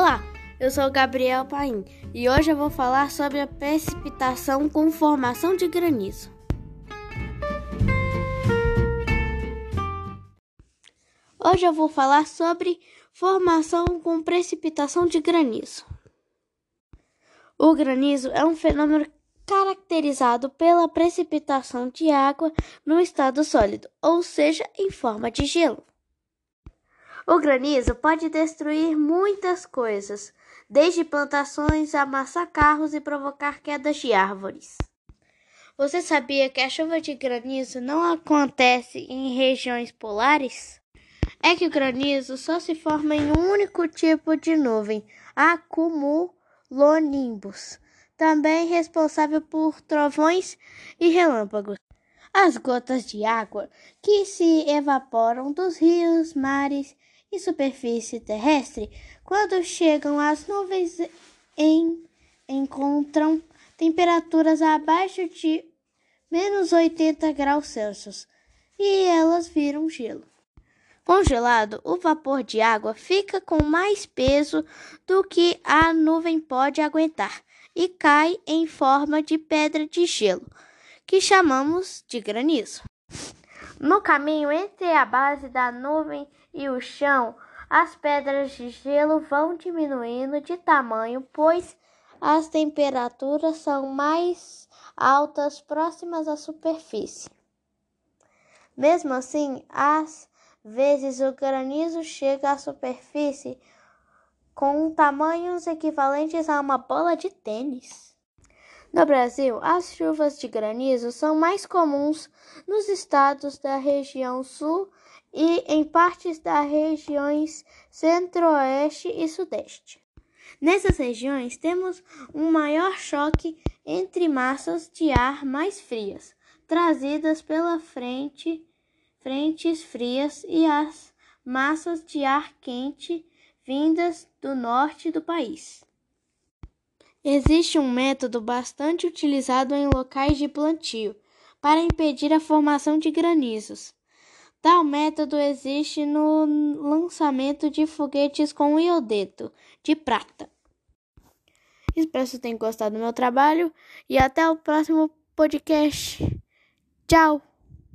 Olá, eu sou Gabriel Paim e hoje eu vou falar sobre a precipitação com formação de granizo. Hoje eu vou falar sobre formação com precipitação de granizo. O granizo é um fenômeno caracterizado pela precipitação de água no estado sólido, ou seja, em forma de gelo. O granizo pode destruir muitas coisas, desde plantações, amassar carros e provocar quedas de árvores. Você sabia que a chuva de granizo não acontece em regiões polares? É que o granizo só se forma em um único tipo de nuvem, a cumulonimbus, também responsável por trovões e relâmpagos. As gotas de água que se evaporam dos rios, mares e superfície terrestre, quando chegam às nuvens, em, encontram temperaturas abaixo de menos 80 graus Celsius e elas viram gelo. Congelado, o vapor de água fica com mais peso do que a nuvem pode aguentar e cai em forma de pedra de gelo, que chamamos de granizo. No caminho entre a base da nuvem e o chão, as pedras de gelo vão diminuindo de tamanho, pois as temperaturas são mais altas próximas à superfície. Mesmo assim, às vezes o granizo chega à superfície com tamanhos equivalentes a uma bola de tênis. No Brasil, as chuvas de granizo são mais comuns nos estados da região sul e em partes das regiões centro-oeste e sudeste. Nessas regiões, temos um maior choque entre massas de ar mais frias, trazidas pela frente, frentes frias, e as massas de ar quente vindas do norte do país. Existe um método bastante utilizado em locais de plantio para impedir a formação de granizos. Tal método existe no lançamento de foguetes com iodeto de prata. Espero que tenham gostado do meu trabalho e até o próximo podcast. Tchau!